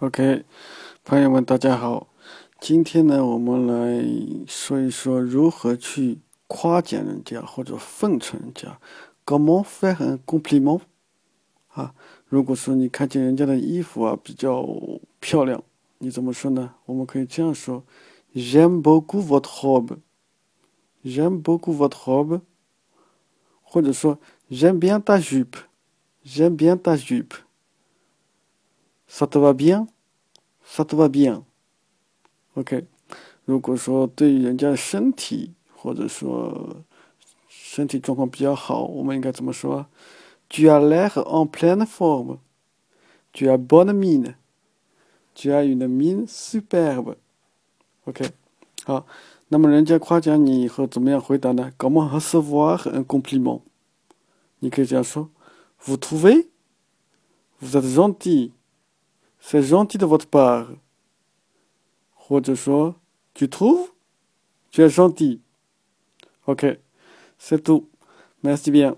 OK，朋友们，大家好。今天呢，我们来说一说如何去夸奖人家或者奉承人家。Comment faire un compliment？啊，如果说你看见人家的衣服啊比较漂亮，你怎么说呢？我们可以这样说：J'aime beaucoup votre robe。J'aime beaucoup votre robe。或者说：J'aime bien ta jupe。J'aime bien ta jupe。Ça te va bien? Ça te va bien? OK。如果说对人家的身体或者说身体状况比较好，我们应该怎么说？Tu as l'air en pleine forme. Tu as bonne mine. Tu as une mine superbe. OK。好，那么人家夸奖你以后怎么样回答呢？Comment recevoir un compliment？你可以这样说：Vous trouvez? Vous êtes gentil. C'est gentil de votre part. tu trouves? Tu es gentil. Ok, c'est tout. Merci bien.